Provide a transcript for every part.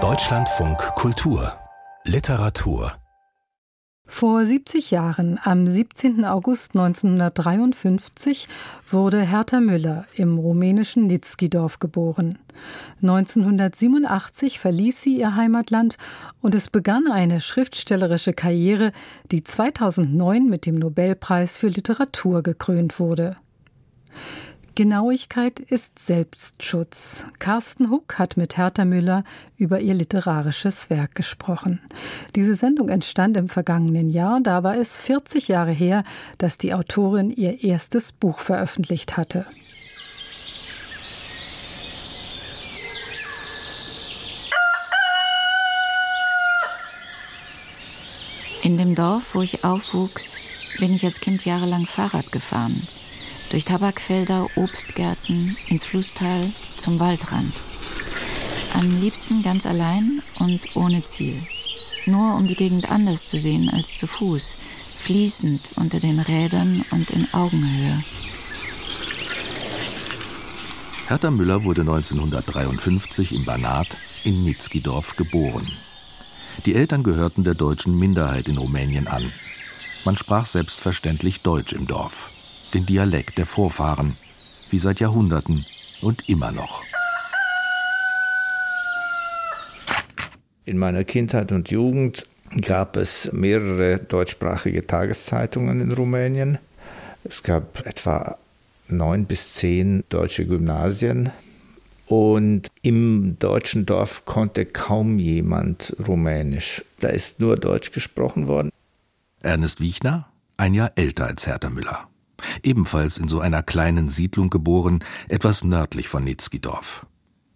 Deutschlandfunk Kultur Literatur vor 70 Jahren, am 17. August 1953, wurde Hertha Müller im rumänischen Nitzkidorf geboren. 1987 verließ sie ihr Heimatland und es begann eine schriftstellerische Karriere, die 2009 mit dem Nobelpreis für Literatur gekrönt wurde. Genauigkeit ist Selbstschutz. Carsten Huck hat mit Hertha Müller über ihr literarisches Werk gesprochen. Diese Sendung entstand im vergangenen Jahr. Da war es 40 Jahre her, dass die Autorin ihr erstes Buch veröffentlicht hatte. In dem Dorf, wo ich aufwuchs, bin ich als Kind jahrelang Fahrrad gefahren durch Tabakfelder, Obstgärten, ins Flusstal, zum Waldrand. Am liebsten ganz allein und ohne Ziel. Nur um die Gegend anders zu sehen als zu Fuß, fließend unter den Rädern und in Augenhöhe. Hertha Müller wurde 1953 im Banat in Nitzkidorf geboren. Die Eltern gehörten der deutschen Minderheit in Rumänien an. Man sprach selbstverständlich Deutsch im Dorf den Dialekt der Vorfahren, wie seit Jahrhunderten und immer noch. In meiner Kindheit und Jugend gab es mehrere deutschsprachige Tageszeitungen in Rumänien. Es gab etwa neun bis zehn deutsche Gymnasien. Und im deutschen Dorf konnte kaum jemand Rumänisch. Da ist nur Deutsch gesprochen worden. Ernest Wiechner, ein Jahr älter als Hertha Müller ebenfalls in so einer kleinen Siedlung geboren, etwas nördlich von Nitzkidorf.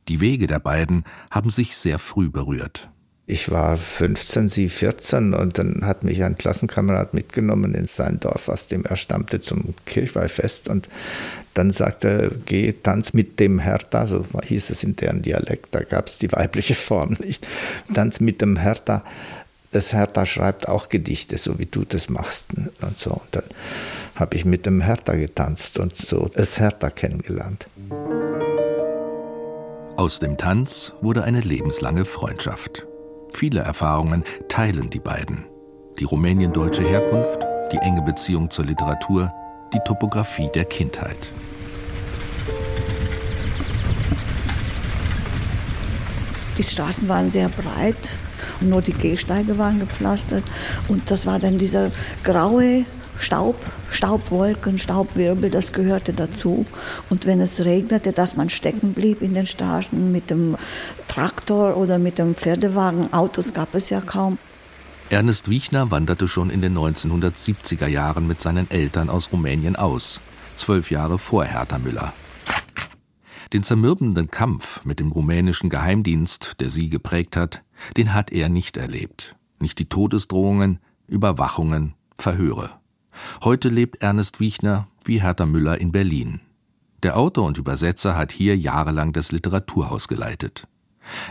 Die Wege der beiden haben sich sehr früh berührt. Ich war 15, sie 14 und dann hat mich ein Klassenkamerad mitgenommen in sein Dorf, aus dem er stammte, zum Kirchweihfest und dann sagte er, geh, tanz mit dem Hertha, so hieß es in deren Dialekt, da gab es die weibliche Form nicht, tanz mit dem Hertha. Das Hertha schreibt auch Gedichte, so wie du das machst und so. Und dann habe ich mit dem Hertha getanzt und so das Hertha kennengelernt. Aus dem Tanz wurde eine lebenslange Freundschaft. Viele Erfahrungen teilen die beiden. Die rumäniendeutsche Herkunft, die enge Beziehung zur Literatur, die Topografie der Kindheit. Die Straßen waren sehr breit und nur die Gehsteige waren gepflastert. Und das war dann dieser graue Staub, Staubwolken, Staubwirbel, das gehörte dazu. Und wenn es regnete, dass man stecken blieb in den Straßen mit dem Traktor oder mit dem Pferdewagen, Autos gab es ja kaum. Ernest Wiechner wanderte schon in den 1970er Jahren mit seinen Eltern aus Rumänien aus, zwölf Jahre vor Hertha Müller. Den zermürbenden Kampf mit dem rumänischen Geheimdienst, der sie geprägt hat, den hat er nicht erlebt. Nicht die Todesdrohungen, Überwachungen, Verhöre. Heute lebt Ernest Wiechner wie Hertha Müller in Berlin. Der Autor und Übersetzer hat hier jahrelang das Literaturhaus geleitet.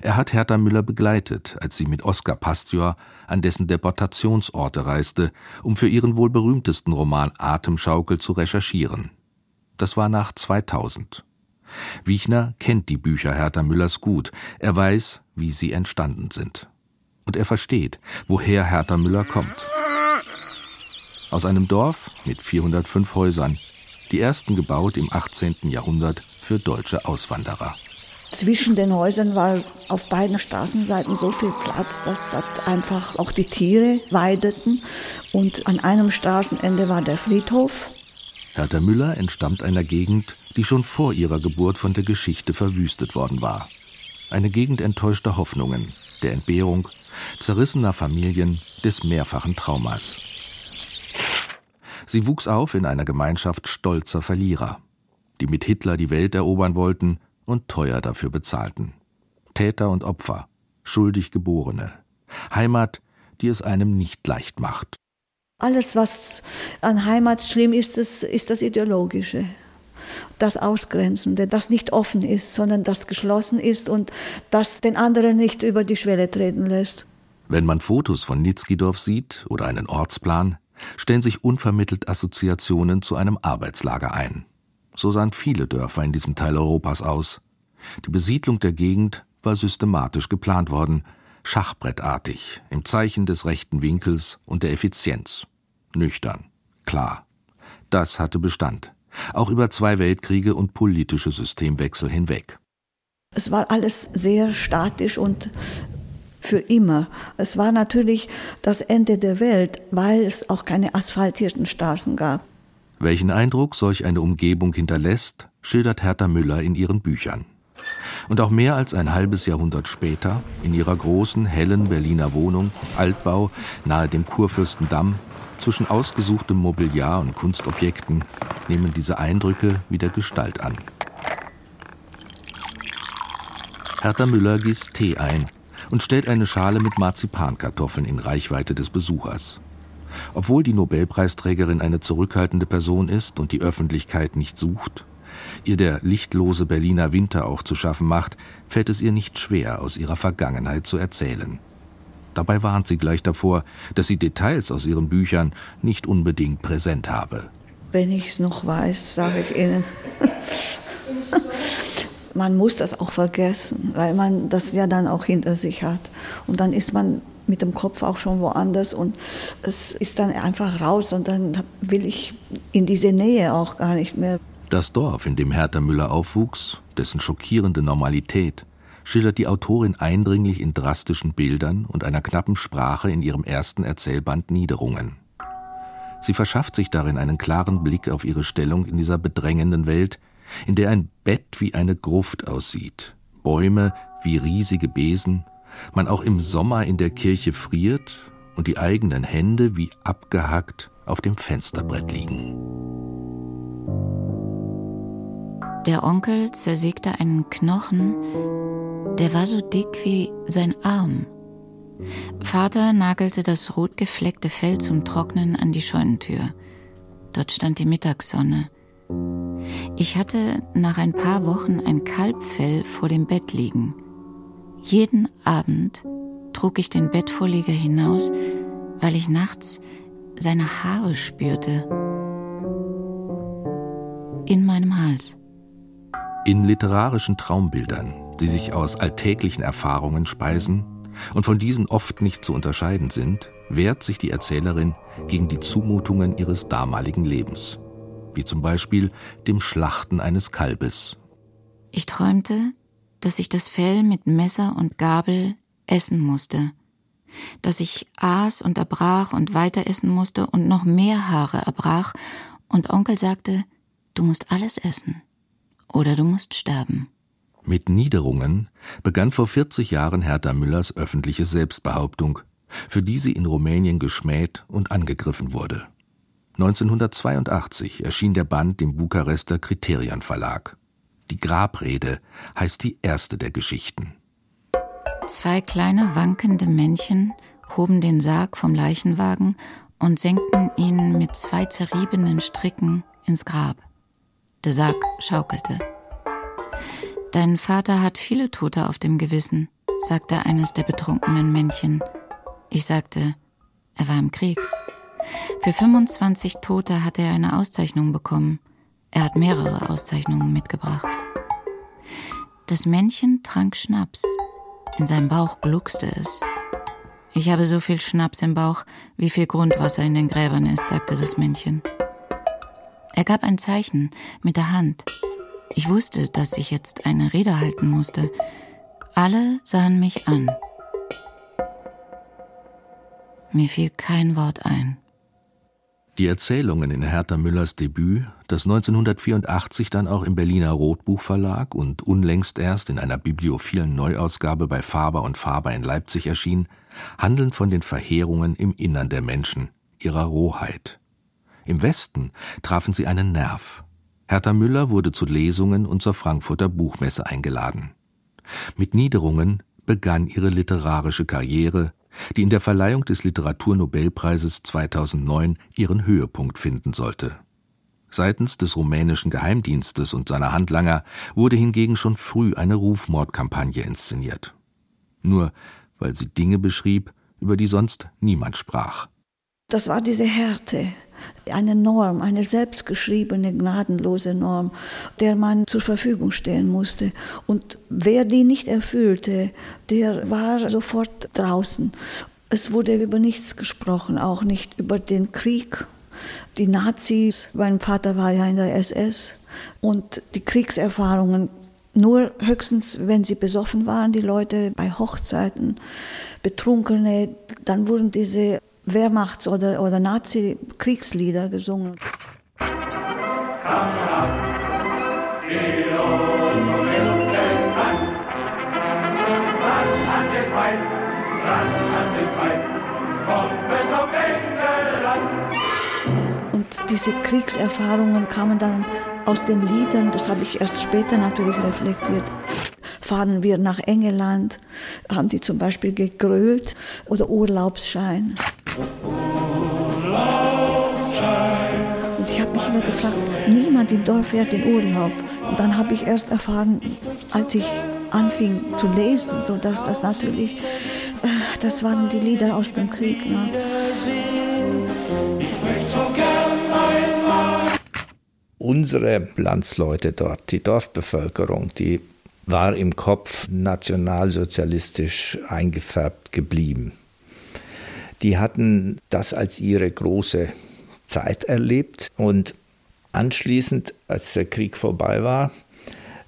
Er hat Hertha Müller begleitet, als sie mit Oskar Pastior an dessen Deportationsorte reiste, um für ihren wohl berühmtesten Roman Atemschaukel zu recherchieren. Das war nach 2000. Wiechner kennt die Bücher Hertha Müllers gut, er weiß, wie sie entstanden sind. Und er versteht, woher Hertha Müller kommt aus einem Dorf mit 405 Häusern, die ersten gebaut im 18. Jahrhundert für deutsche Auswanderer. Zwischen den Häusern war auf beiden Straßenseiten so viel Platz, dass dort einfach auch die Tiere weideten. Und an einem Straßenende war der Friedhof. Hertha Müller entstammt einer Gegend, die schon vor ihrer Geburt von der Geschichte verwüstet worden war. Eine Gegend enttäuschter Hoffnungen, der Entbehrung, zerrissener Familien, des mehrfachen Traumas. Sie wuchs auf in einer Gemeinschaft stolzer Verlierer, die mit Hitler die Welt erobern wollten und teuer dafür bezahlten. Täter und Opfer, schuldig Geborene. Heimat, die es einem nicht leicht macht. Alles, was an Heimat schlimm ist, ist, ist das Ideologische. Das Ausgrenzende, das nicht offen ist, sondern das geschlossen ist und das den anderen nicht über die Schwelle treten lässt. Wenn man Fotos von Nitzkidorf sieht oder einen Ortsplan, stellen sich unvermittelt Assoziationen zu einem Arbeitslager ein. So sahen viele Dörfer in diesem Teil Europas aus. Die Besiedlung der Gegend war systematisch geplant worden, schachbrettartig, im Zeichen des rechten Winkels und der Effizienz. Nüchtern, klar. Das hatte Bestand, auch über zwei Weltkriege und politische Systemwechsel hinweg. Es war alles sehr statisch und für immer. Es war natürlich das Ende der Welt, weil es auch keine asphaltierten Straßen gab. Welchen Eindruck solch eine Umgebung hinterlässt, schildert Hertha Müller in ihren Büchern. Und auch mehr als ein halbes Jahrhundert später, in ihrer großen, hellen Berliner Wohnung, Altbau, nahe dem Kurfürstendamm, zwischen ausgesuchtem Mobiliar und Kunstobjekten, nehmen diese Eindrücke wieder Gestalt an. Hertha Müller gießt Tee ein und stellt eine Schale mit Marzipankartoffeln in Reichweite des Besuchers. Obwohl die Nobelpreisträgerin eine zurückhaltende Person ist und die Öffentlichkeit nicht sucht, ihr der lichtlose Berliner Winter auch zu schaffen macht, fällt es ihr nicht schwer, aus ihrer Vergangenheit zu erzählen. Dabei warnt sie gleich davor, dass sie Details aus ihren Büchern nicht unbedingt präsent habe. Wenn ich es noch weiß, sage ich Ihnen. man muss das auch vergessen, weil man das ja dann auch hinter sich hat. Und dann ist man mit dem Kopf auch schon woanders und es ist dann einfach raus und dann will ich in diese Nähe auch gar nicht mehr. Das Dorf, in dem Hertha Müller aufwuchs, dessen schockierende Normalität, schildert die Autorin eindringlich in drastischen Bildern und einer knappen Sprache in ihrem ersten Erzählband Niederungen. Sie verschafft sich darin einen klaren Blick auf ihre Stellung in dieser bedrängenden Welt, in der ein Bett wie eine Gruft aussieht, Bäume wie riesige Besen, man auch im Sommer in der Kirche friert und die eigenen Hände wie abgehackt auf dem Fensterbrett liegen. Der Onkel zersägte einen Knochen, der war so dick wie sein Arm. Vater nagelte das rotgefleckte Fell zum Trocknen an die Scheunentür. Dort stand die Mittagssonne. Ich hatte nach ein paar Wochen ein Kalbfell vor dem Bett liegen. Jeden Abend trug ich den Bettvorleger hinaus, weil ich nachts seine Haare spürte. In meinem Hals. In literarischen Traumbildern, die sich aus alltäglichen Erfahrungen speisen und von diesen oft nicht zu unterscheiden sind, wehrt sich die Erzählerin gegen die Zumutungen ihres damaligen Lebens, wie zum Beispiel dem Schlachten eines Kalbes. Ich träumte, dass ich das Fell mit Messer und Gabel essen musste, dass ich aß und erbrach und weiter essen musste und noch mehr Haare erbrach, und Onkel sagte, du musst alles essen oder du musst sterben. Mit Niederungen begann vor 40 Jahren Hertha Müllers öffentliche Selbstbehauptung, für die sie in Rumänien geschmäht und angegriffen wurde. 1982 erschien der Band im Bukarester Kriterion Verlag. Die Grabrede heißt die erste der Geschichten. Zwei kleine wankende Männchen hoben den Sarg vom Leichenwagen und senkten ihn mit zwei zerriebenen Stricken ins Grab. Der Sarg schaukelte. Dein Vater hat viele Tote auf dem Gewissen, sagte eines der betrunkenen Männchen. Ich sagte, er war im Krieg. Für 25 Tote hat er eine Auszeichnung bekommen. Er hat mehrere Auszeichnungen mitgebracht. Das Männchen trank Schnaps. In seinem Bauch gluckste es. Ich habe so viel Schnaps im Bauch, wie viel Grundwasser in den Gräbern ist, sagte das Männchen. Er gab ein Zeichen mit der Hand. Ich wusste, dass ich jetzt eine Rede halten musste. Alle sahen mich an. Mir fiel kein Wort ein. Die Erzählungen in Hertha Müllers Debüt, das 1984 dann auch im Berliner Rotbuch Verlag und unlängst erst in einer bibliophilen Neuausgabe bei Faber und Faber in Leipzig erschien, handeln von den Verheerungen im Innern der Menschen, ihrer Rohheit, im Westen trafen sie einen Nerv. Hertha Müller wurde zu Lesungen und zur Frankfurter Buchmesse eingeladen. Mit Niederungen begann ihre literarische Karriere, die in der Verleihung des Literaturnobelpreises 2009 ihren Höhepunkt finden sollte. Seitens des rumänischen Geheimdienstes und seiner Handlanger wurde hingegen schon früh eine Rufmordkampagne inszeniert. Nur weil sie Dinge beschrieb, über die sonst niemand sprach. Das war diese Härte. Eine Norm, eine selbstgeschriebene, gnadenlose Norm, der man zur Verfügung stehen musste. Und wer die nicht erfüllte, der war sofort draußen. Es wurde über nichts gesprochen, auch nicht über den Krieg. Die Nazis, mein Vater war ja in der SS und die Kriegserfahrungen nur höchstens, wenn sie besoffen waren, die Leute bei Hochzeiten, Betrunkene, dann wurden diese Wehrmachts- oder, oder Nazi-Kriegslieder gesungen. Und diese Kriegserfahrungen kamen dann aus den Liedern, das habe ich erst später natürlich reflektiert. Fahren wir nach England, haben die zum Beispiel gegrölt oder Urlaubsschein. Und ich habe mich immer gefragt, niemand im Dorf fährt in Urlaub. Und dann habe ich erst erfahren, als ich anfing zu lesen, so dass das natürlich, äh, das waren die Lieder aus dem Krieg. Ne? Unsere Landsleute dort, die Dorfbevölkerung, die war im Kopf nationalsozialistisch eingefärbt geblieben. Die hatten das als ihre große Zeit erlebt und anschließend, als der Krieg vorbei war,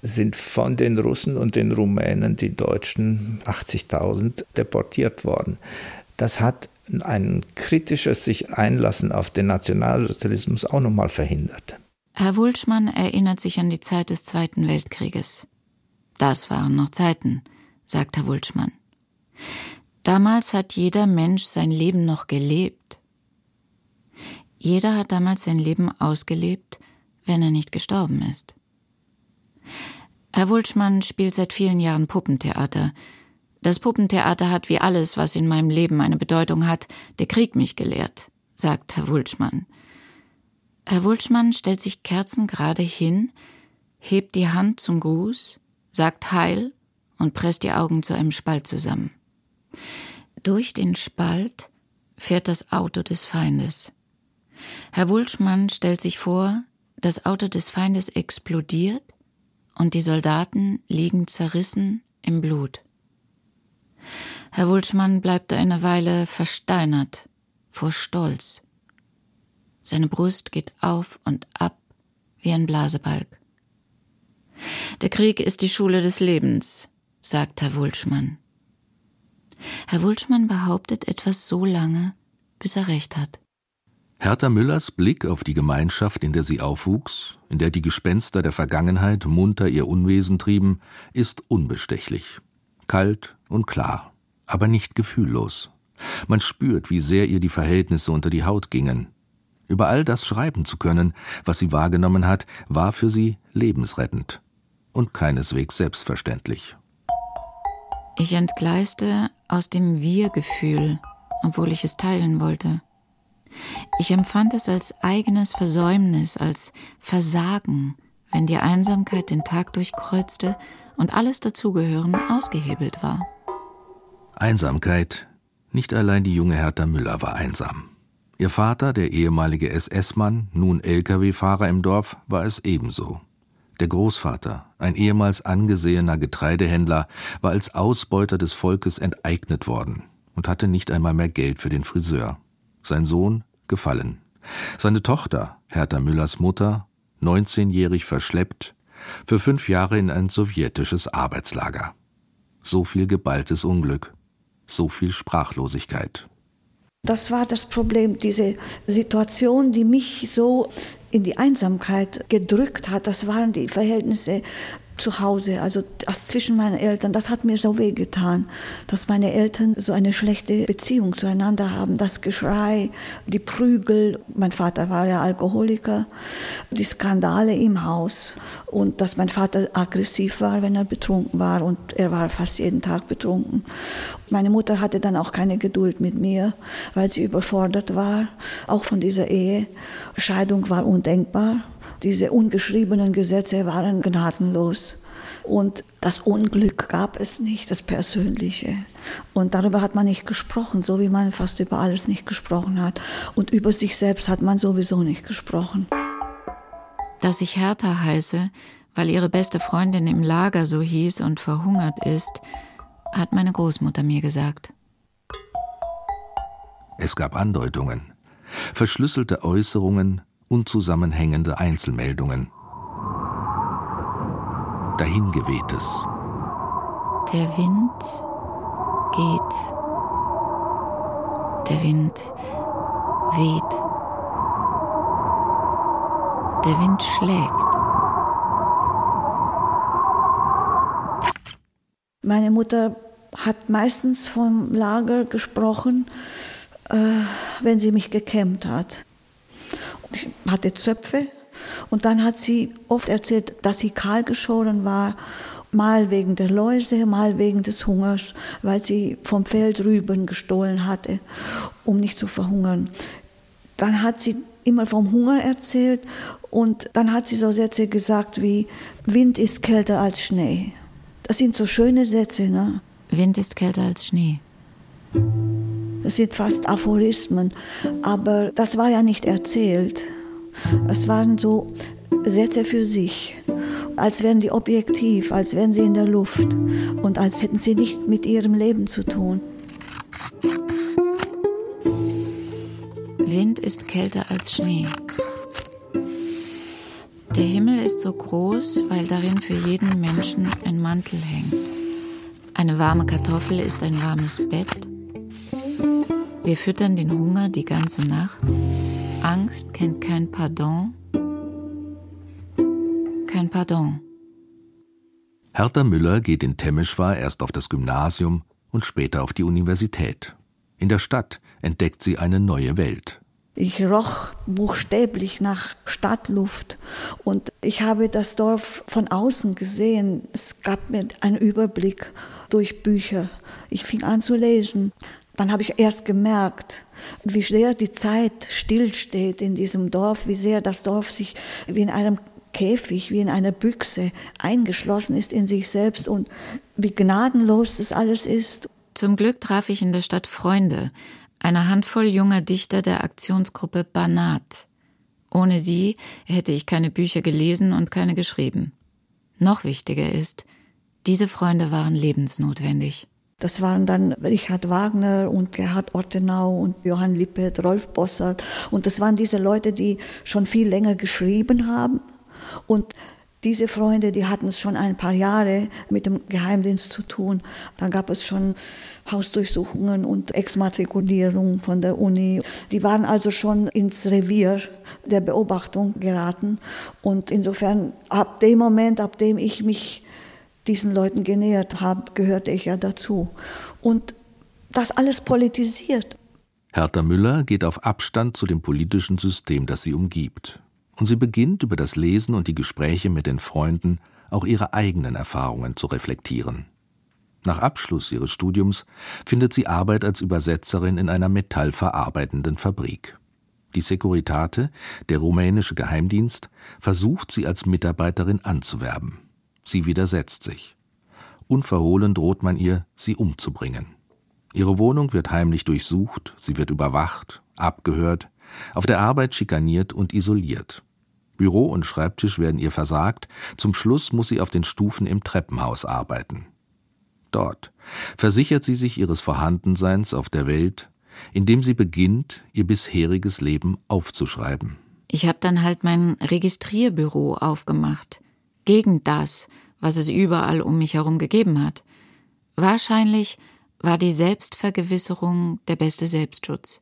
sind von den Russen und den Rumänen die Deutschen 80.000 deportiert worden. Das hat ein kritisches sich Einlassen auf den Nationalsozialismus auch nochmal verhindert. Herr Wulschmann erinnert sich an die Zeit des Zweiten Weltkrieges. Das waren noch Zeiten, sagt Herr Wulschmann. Damals hat jeder Mensch sein Leben noch gelebt. Jeder hat damals sein Leben ausgelebt, wenn er nicht gestorben ist. Herr Wulschmann spielt seit vielen Jahren Puppentheater. Das Puppentheater hat wie alles, was in meinem Leben eine Bedeutung hat, der Krieg mich gelehrt, sagt Herr Wulschmann. Herr Wulschmann stellt sich kerzengerade hin, hebt die Hand zum Gruß, sagt Heil und presst die Augen zu einem Spalt zusammen. Durch den Spalt fährt das Auto des Feindes. Herr Wulschmann stellt sich vor, das Auto des Feindes explodiert und die Soldaten liegen zerrissen im Blut. Herr Wulschmann bleibt eine Weile versteinert vor Stolz. Seine Brust geht auf und ab wie ein Blasebalg. Der Krieg ist die Schule des Lebens, sagt Herr Wulschmann. Herr Wulschmann behauptet etwas so lange, bis er recht hat. Hertha Müllers Blick auf die Gemeinschaft, in der sie aufwuchs, in der die Gespenster der Vergangenheit munter ihr Unwesen trieben, ist unbestechlich. Kalt und klar, aber nicht gefühllos. Man spürt, wie sehr ihr die Verhältnisse unter die Haut gingen. Über all das schreiben zu können, was sie wahrgenommen hat, war für sie lebensrettend und keineswegs selbstverständlich. Ich entgleiste aus dem Wir-Gefühl, obwohl ich es teilen wollte. Ich empfand es als eigenes Versäumnis, als Versagen, wenn die Einsamkeit den Tag durchkreuzte und alles dazugehören ausgehebelt war. Einsamkeit. Nicht allein die junge Hertha Müller war einsam. Ihr Vater, der ehemalige SS-Mann, nun Lkw-Fahrer im Dorf, war es ebenso. Der Großvater, ein ehemals angesehener Getreidehändler, war als Ausbeuter des Volkes enteignet worden und hatte nicht einmal mehr Geld für den Friseur. Sein Sohn gefallen. Seine Tochter, Hertha Müllers Mutter, 19-jährig verschleppt, für fünf Jahre in ein sowjetisches Arbeitslager. So viel geballtes Unglück, so viel Sprachlosigkeit. Das war das Problem, diese Situation, die mich so in die Einsamkeit gedrückt hat. Das waren die Verhältnisse zu Hause, also zwischen meinen Eltern, das hat mir so wehgetan, dass meine Eltern so eine schlechte Beziehung zueinander haben. Das Geschrei, die Prügel, mein Vater war ja Alkoholiker, die Skandale im Haus und dass mein Vater aggressiv war, wenn er betrunken war und er war fast jeden Tag betrunken. Meine Mutter hatte dann auch keine Geduld mit mir, weil sie überfordert war, auch von dieser Ehe. Scheidung war undenkbar diese ungeschriebenen Gesetze waren gnadenlos. Und Das Unglück gab es nicht, das Persönliche. Und darüber hat man nicht gesprochen, so wie man fast über alles nicht gesprochen hat. Und über sich selbst hat man sowieso nicht gesprochen. Dass ich Hertha heiße, weil ihre beste Freundin im Lager so hieß und verhungert ist, hat meine Großmutter mir gesagt. Es gab Andeutungen, verschlüsselte Äußerungen, unzusammenhängende Einzelmeldungen. Dahingewehtes. Der Wind geht. Der Wind weht. Der Wind schlägt. Meine Mutter hat meistens vom Lager gesprochen, äh, wenn sie mich gekämmt hat. Hatte Zöpfe und dann hat sie oft erzählt, dass sie kahl geschoren war, mal wegen der Läuse, mal wegen des Hungers, weil sie vom Feld Rüben gestohlen hatte, um nicht zu verhungern. Dann hat sie immer vom Hunger erzählt und dann hat sie so Sätze gesagt wie Wind ist kälter als Schnee. Das sind so schöne Sätze, ne? Wind ist kälter als Schnee. Das sind fast Aphorismen, aber das war ja nicht erzählt. Es waren so Sätze für sich, als wären die objektiv, als wären sie in der Luft und als hätten sie nicht mit ihrem Leben zu tun. Wind ist kälter als Schnee. Der Himmel ist so groß, weil darin für jeden Menschen ein Mantel hängt. Eine warme Kartoffel ist ein warmes Bett. Wir füttern den Hunger die ganze Nacht. Angst kennt kein Pardon. Kein Pardon. Hertha Müller geht in Temmischwar erst auf das Gymnasium und später auf die Universität. In der Stadt entdeckt sie eine neue Welt. Ich roch buchstäblich nach Stadtluft und ich habe das Dorf von außen gesehen. Es gab mir einen Überblick durch Bücher. Ich fing an zu lesen. Dann habe ich erst gemerkt, wie sehr die Zeit stillsteht in diesem Dorf, wie sehr das Dorf sich wie in einem Käfig, wie in einer Büchse eingeschlossen ist in sich selbst und wie gnadenlos das alles ist. Zum Glück traf ich in der Stadt Freunde, eine Handvoll junger Dichter der Aktionsgruppe Banat. Ohne sie hätte ich keine Bücher gelesen und keine geschrieben. Noch wichtiger ist, diese Freunde waren lebensnotwendig. Das waren dann Richard Wagner und Gerhard Ortenau und Johann Lippert, Rolf Bossert. Und das waren diese Leute, die schon viel länger geschrieben haben und diese Freunde, die hatten es schon ein paar Jahre mit dem Geheimdienst zu tun. Dann gab es schon Hausdurchsuchungen und Exmatrikulierung von der Uni. Die waren also schon ins Revier der Beobachtung geraten. Und insofern, ab dem Moment, ab dem ich mich diesen Leuten genähert habe, gehörte ich ja dazu. Und das alles politisiert. Hertha Müller geht auf Abstand zu dem politischen System, das sie umgibt und sie beginnt über das Lesen und die Gespräche mit den Freunden auch ihre eigenen Erfahrungen zu reflektieren. Nach Abschluss ihres Studiums findet sie Arbeit als Übersetzerin in einer metallverarbeitenden Fabrik. Die Securitate, der rumänische Geheimdienst, versucht sie als Mitarbeiterin anzuwerben. Sie widersetzt sich. Unverhohlen droht man ihr, sie umzubringen. Ihre Wohnung wird heimlich durchsucht, sie wird überwacht, abgehört, auf der Arbeit schikaniert und isoliert. Büro und Schreibtisch werden ihr versagt, zum Schluss muss sie auf den Stufen im Treppenhaus arbeiten. Dort versichert sie sich ihres Vorhandenseins auf der Welt, indem sie beginnt, ihr bisheriges Leben aufzuschreiben. Ich habe dann halt mein Registrierbüro aufgemacht, gegen das, was es überall um mich herum gegeben hat. Wahrscheinlich war die Selbstvergewisserung der beste Selbstschutz.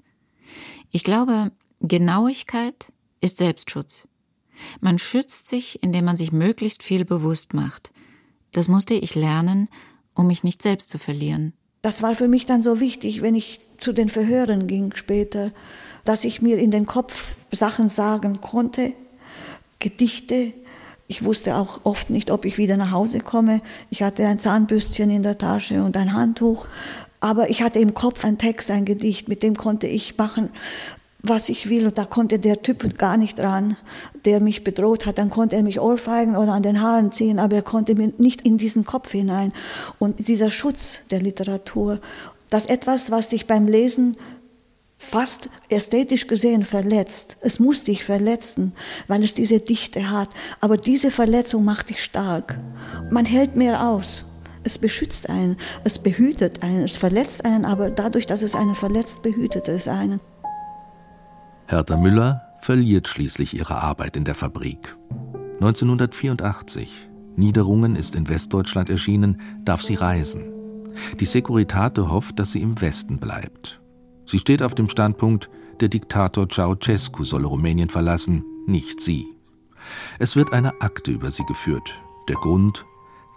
Ich glaube, Genauigkeit ist Selbstschutz. Man schützt sich, indem man sich möglichst viel bewusst macht. Das musste ich lernen, um mich nicht selbst zu verlieren. Das war für mich dann so wichtig, wenn ich zu den Verhören ging später, dass ich mir in den Kopf Sachen sagen konnte, Gedichte. Ich wusste auch oft nicht, ob ich wieder nach Hause komme. Ich hatte ein Zahnbürstchen in der Tasche und ein Handtuch. Aber ich hatte im Kopf einen Text, ein Gedicht, mit dem konnte ich machen, was ich will. Und da konnte der Typ gar nicht ran, der mich bedroht hat. Dann konnte er mich ohrfeigen oder an den Haaren ziehen, aber er konnte mir nicht in diesen Kopf hinein. Und dieser Schutz der Literatur, das etwas, was dich beim Lesen fast ästhetisch gesehen verletzt. Es muss dich verletzen, weil es diese Dichte hat. Aber diese Verletzung macht dich stark. Man hält mehr aus. Es beschützt einen, es behütet einen, es verletzt einen, aber dadurch, dass es einen verletzt, behütet es einen. Hertha Müller verliert schließlich ihre Arbeit in der Fabrik. 1984, Niederungen ist in Westdeutschland erschienen, darf sie reisen. Die Securitate hofft, dass sie im Westen bleibt. Sie steht auf dem Standpunkt, der Diktator Ceausescu solle Rumänien verlassen, nicht sie. Es wird eine Akte über sie geführt. Der Grund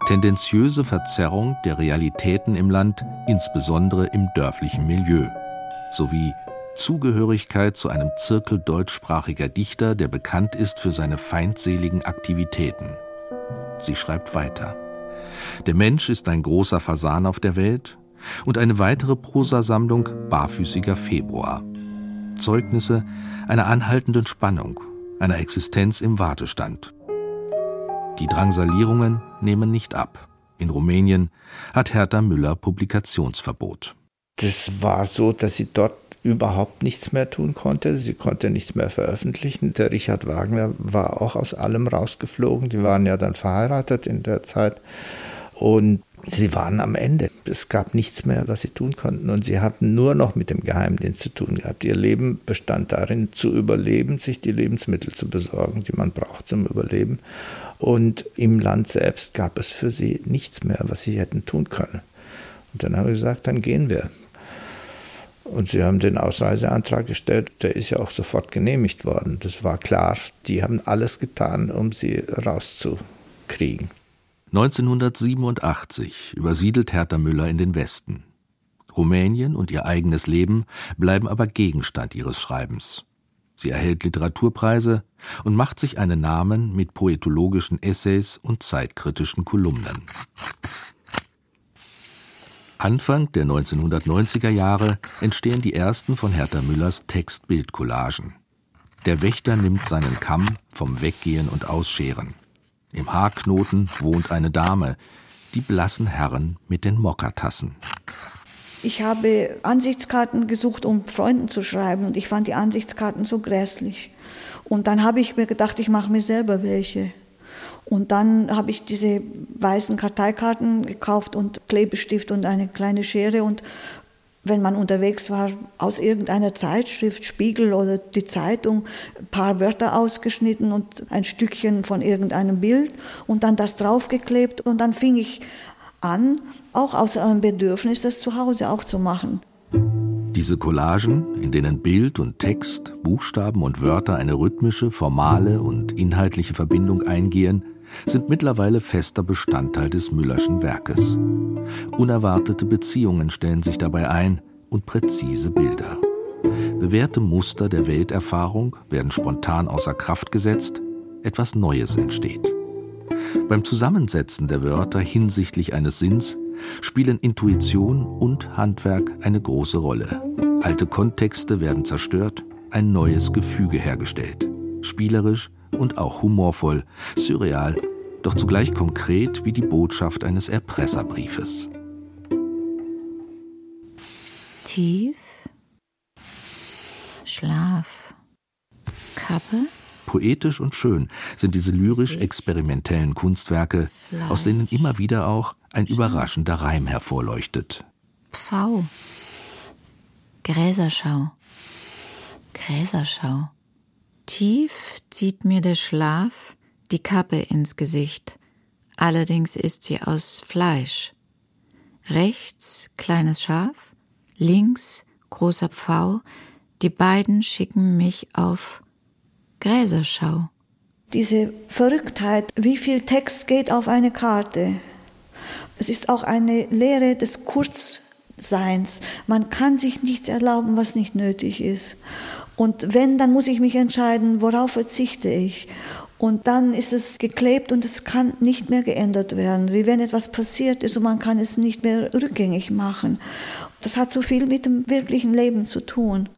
tendenziöse Verzerrung der Realitäten im Land, insbesondere im dörflichen Milieu, sowie Zugehörigkeit zu einem Zirkel deutschsprachiger Dichter, der bekannt ist für seine feindseligen Aktivitäten. Sie schreibt weiter. Der Mensch ist ein großer Fasan auf der Welt und eine weitere Prosasammlung Barfüßiger Februar. Zeugnisse einer anhaltenden Spannung, einer Existenz im Wartestand. Die Drangsalierungen nehmen nicht ab. In Rumänien hat Hertha Müller Publikationsverbot. Das war so, dass sie dort überhaupt nichts mehr tun konnte. Sie konnte nichts mehr veröffentlichen. Der Richard Wagner war auch aus allem rausgeflogen. Die waren ja dann verheiratet in der Zeit. Und sie waren am Ende. Es gab nichts mehr, was sie tun konnten. Und sie hatten nur noch mit dem Geheimdienst zu tun gehabt. Ihr Leben bestand darin, zu überleben, sich die Lebensmittel zu besorgen, die man braucht zum Überleben. Und im Land selbst gab es für sie nichts mehr, was sie hätten tun können. Und dann haben wir gesagt, dann gehen wir. Und sie haben den Ausreiseantrag gestellt, der ist ja auch sofort genehmigt worden. Das war klar, die haben alles getan, um sie rauszukriegen. 1987 übersiedelt Hertha Müller in den Westen. Rumänien und ihr eigenes Leben bleiben aber Gegenstand ihres Schreibens. Sie erhält Literaturpreise und macht sich einen Namen mit poetologischen Essays und zeitkritischen Kolumnen. Anfang der 1990er Jahre entstehen die ersten von Hertha Müllers Text-Bild-Collagen. Der Wächter nimmt seinen Kamm vom Weggehen und Ausscheren. Im Haarknoten wohnt eine Dame, die blassen Herren mit den Mokkatassen. Ich habe Ansichtskarten gesucht, um Freunden zu schreiben und ich fand die Ansichtskarten so grässlich. Und dann habe ich mir gedacht, ich mache mir selber welche. Und dann habe ich diese weißen Karteikarten gekauft und Klebestift und eine kleine Schere und wenn man unterwegs war, aus irgendeiner Zeitschrift, Spiegel oder die Zeitung, ein paar Wörter ausgeschnitten und ein Stückchen von irgendeinem Bild und dann das draufgeklebt und dann fing ich an, auch aus einem Bedürfnis, das zu Hause auch zu machen. Diese Collagen, in denen Bild und Text, Buchstaben und Wörter eine rhythmische, formale und inhaltliche Verbindung eingehen, sind mittlerweile fester Bestandteil des Müllerschen Werkes. Unerwartete Beziehungen stellen sich dabei ein und präzise Bilder. Bewährte Muster der Welterfahrung werden spontan außer Kraft gesetzt, etwas Neues entsteht. Beim Zusammensetzen der Wörter hinsichtlich eines Sinns spielen Intuition und Handwerk eine große Rolle. Alte Kontexte werden zerstört, ein neues Gefüge hergestellt. Spielerisch und auch humorvoll, surreal, doch zugleich konkret wie die Botschaft eines Erpresserbriefes. Tief, Schlaf, Kappe, Poetisch und schön sind diese lyrisch-experimentellen Kunstwerke, aus denen immer wieder auch ein überraschender Reim hervorleuchtet. Pfau, Gräserschau, Gräserschau. Tief zieht mir der Schlaf die Kappe ins Gesicht, allerdings ist sie aus Fleisch. Rechts kleines Schaf, links großer Pfau, die beiden schicken mich auf Gräserschau. Diese Verrücktheit, wie viel Text geht auf eine Karte. Es ist auch eine Lehre des Kurzseins. Man kann sich nichts erlauben, was nicht nötig ist. Und wenn, dann muss ich mich entscheiden, worauf verzichte ich. Und dann ist es geklebt und es kann nicht mehr geändert werden, wie wenn etwas passiert ist und man kann es nicht mehr rückgängig machen. Das hat so viel mit dem wirklichen Leben zu tun.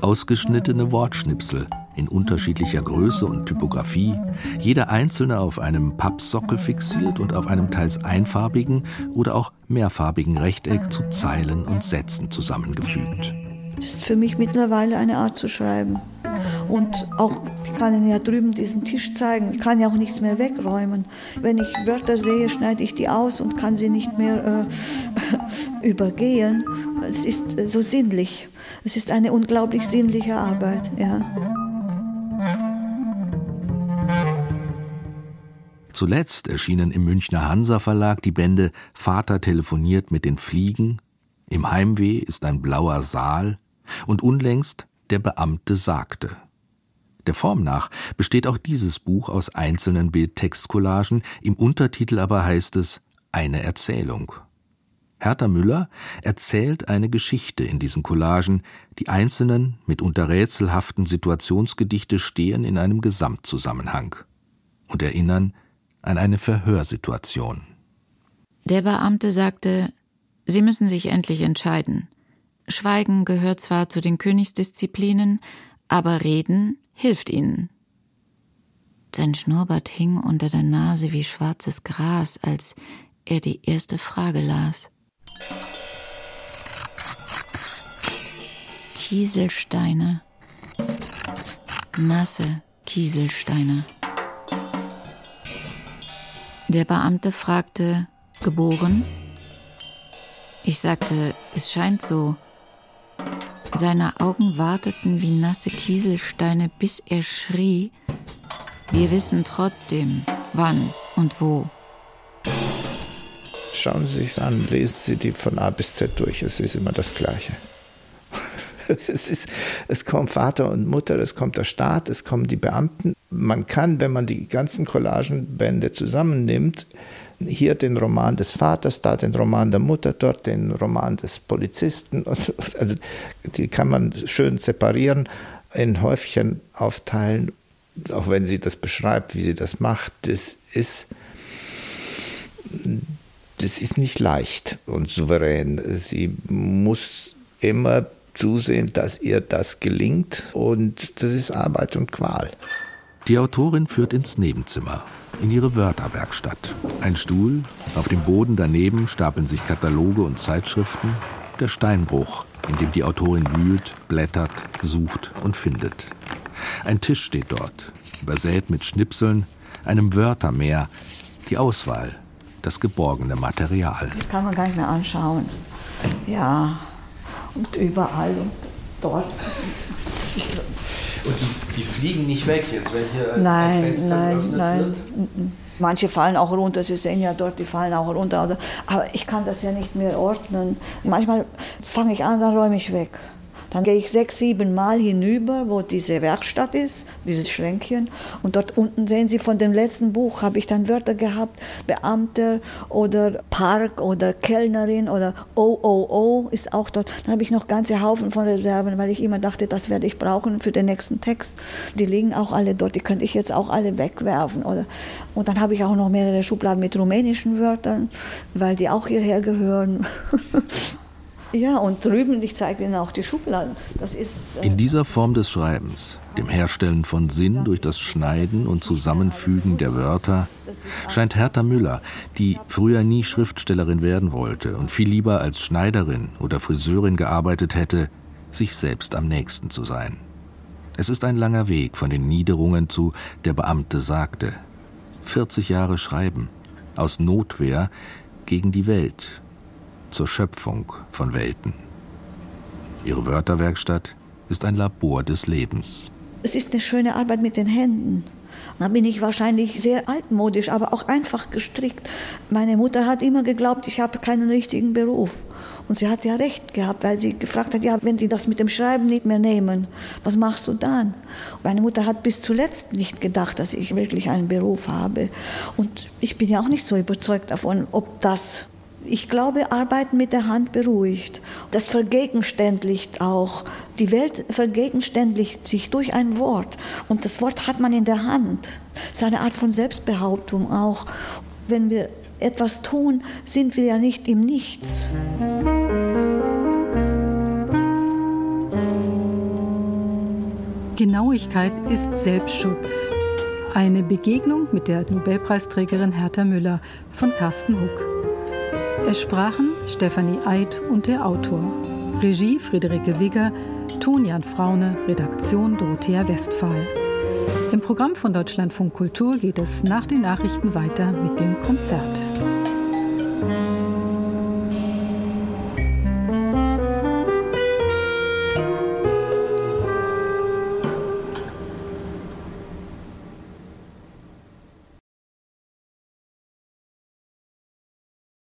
Ausgeschnittene Wortschnipsel in unterschiedlicher Größe und Typografie, jeder einzelne auf einem Pappsockel fixiert und auf einem teils einfarbigen oder auch mehrfarbigen Rechteck zu Zeilen und Sätzen zusammengefügt. Das ist für mich mittlerweile eine Art zu schreiben. Und auch, ich kann Ihnen ja drüben diesen Tisch zeigen, ich kann ja auch nichts mehr wegräumen. Wenn ich Wörter sehe, schneide ich die aus und kann sie nicht mehr äh, übergehen. Es ist so sinnlich. Es ist eine unglaublich sinnliche Arbeit, ja. Zuletzt erschienen im Münchner Hansa Verlag die Bände Vater telefoniert mit den Fliegen, Im Heimweh ist ein blauer Saal und unlängst Der Beamte sagte. Der Form nach besteht auch dieses Buch aus einzelnen Bildtextcollagen, im Untertitel aber heißt es Eine Erzählung. Hertha Müller erzählt eine Geschichte in diesen Collagen, die einzelnen, mitunter rätselhaften Situationsgedichte stehen in einem Gesamtzusammenhang und erinnern an eine Verhörsituation. Der Beamte sagte, Sie müssen sich endlich entscheiden. Schweigen gehört zwar zu den Königsdisziplinen, aber Reden hilft ihnen. Sein Schnurrbart hing unter der Nase wie schwarzes Gras, als er die erste Frage las. Kieselsteine. Nasse Kieselsteine. Der Beamte fragte, geboren? Ich sagte, es scheint so. Seine Augen warteten wie nasse Kieselsteine, bis er schrie, wir wissen trotzdem, wann und wo. Schauen Sie sich an, lesen Sie die von A bis Z durch, es ist immer das Gleiche. es, ist, es kommt Vater und Mutter, es kommt der Staat, es kommen die Beamten. Man kann, wenn man die ganzen Collagenbände zusammennimmt, hier den Roman des Vaters, da den Roman der Mutter, dort den Roman des Polizisten. Also die kann man schön separieren, in Häufchen aufteilen, auch wenn sie das beschreibt, wie sie das macht. Das ist, das ist nicht leicht und souverän. Sie muss immer zusehen, dass ihr das gelingt und das ist Arbeit und Qual. Die Autorin führt ins Nebenzimmer, in ihre Wörterwerkstatt. Ein Stuhl, auf dem Boden daneben stapeln sich Kataloge und Zeitschriften, der Steinbruch, in dem die Autorin wühlt, blättert, sucht und findet. Ein Tisch steht dort, übersät mit Schnipseln, einem Wörtermeer, die Auswahl, das geborgene Material. Das kann man gar nicht mehr anschauen. Ja, und überall und dort. Und die, die fliegen nicht weg jetzt, wenn hier nein, ein Fenster nein, geöffnet nein. wird? Manche fallen auch runter, Sie sehen ja dort, die fallen auch runter. Aber ich kann das ja nicht mehr ordnen. Manchmal fange ich an, dann räume ich weg. Dann gehe ich sechs, sieben Mal hinüber, wo diese Werkstatt ist, dieses Schränkchen. Und dort unten sehen Sie von dem letzten Buch, habe ich dann Wörter gehabt, Beamter oder Park oder Kellnerin oder OOO ist auch dort. Dann habe ich noch ganze Haufen von Reserven, weil ich immer dachte, das werde ich brauchen für den nächsten Text. Die liegen auch alle dort, die könnte ich jetzt auch alle wegwerfen. Oder, und dann habe ich auch noch mehrere Schubladen mit rumänischen Wörtern, weil die auch hierher gehören. Ja, und drüben, ich zeige Ihnen auch die Schubladen. Das ist, äh In dieser Form des Schreibens, dem Herstellen von Sinn durch das Schneiden und Zusammenfügen der Wörter, scheint Hertha Müller, die früher nie Schriftstellerin werden wollte und viel lieber als Schneiderin oder Friseurin gearbeitet hätte, sich selbst am nächsten zu sein. Es ist ein langer Weg von den Niederungen zu Der Beamte sagte. 40 Jahre Schreiben, aus Notwehr gegen die Welt zur Schöpfung von Welten. Ihre Wörterwerkstatt ist ein Labor des Lebens. Es ist eine schöne Arbeit mit den Händen. Da bin ich wahrscheinlich sehr altmodisch, aber auch einfach gestrickt. Meine Mutter hat immer geglaubt, ich habe keinen richtigen Beruf. Und sie hat ja recht gehabt, weil sie gefragt hat, ja, wenn die das mit dem Schreiben nicht mehr nehmen, was machst du dann? meine Mutter hat bis zuletzt nicht gedacht, dass ich wirklich einen Beruf habe. Und ich bin ja auch nicht so überzeugt davon, ob das ich glaube, Arbeiten mit der Hand beruhigt. Das vergegenständlicht auch. Die Welt vergegenständlicht sich durch ein Wort. Und das Wort hat man in der Hand. Es ist eine Art von Selbstbehauptung auch. Wenn wir etwas tun, sind wir ja nicht im Nichts. Genauigkeit ist Selbstschutz. Eine Begegnung mit der Nobelpreisträgerin Hertha Müller von Carsten Huck. Es sprachen Stefanie Eid und der Autor. Regie Friederike Wigger, Ton Jan Fraune, Redaktion Dorothea Westphal. Im Programm von Deutschlandfunk Kultur geht es nach den Nachrichten weiter mit dem Konzert.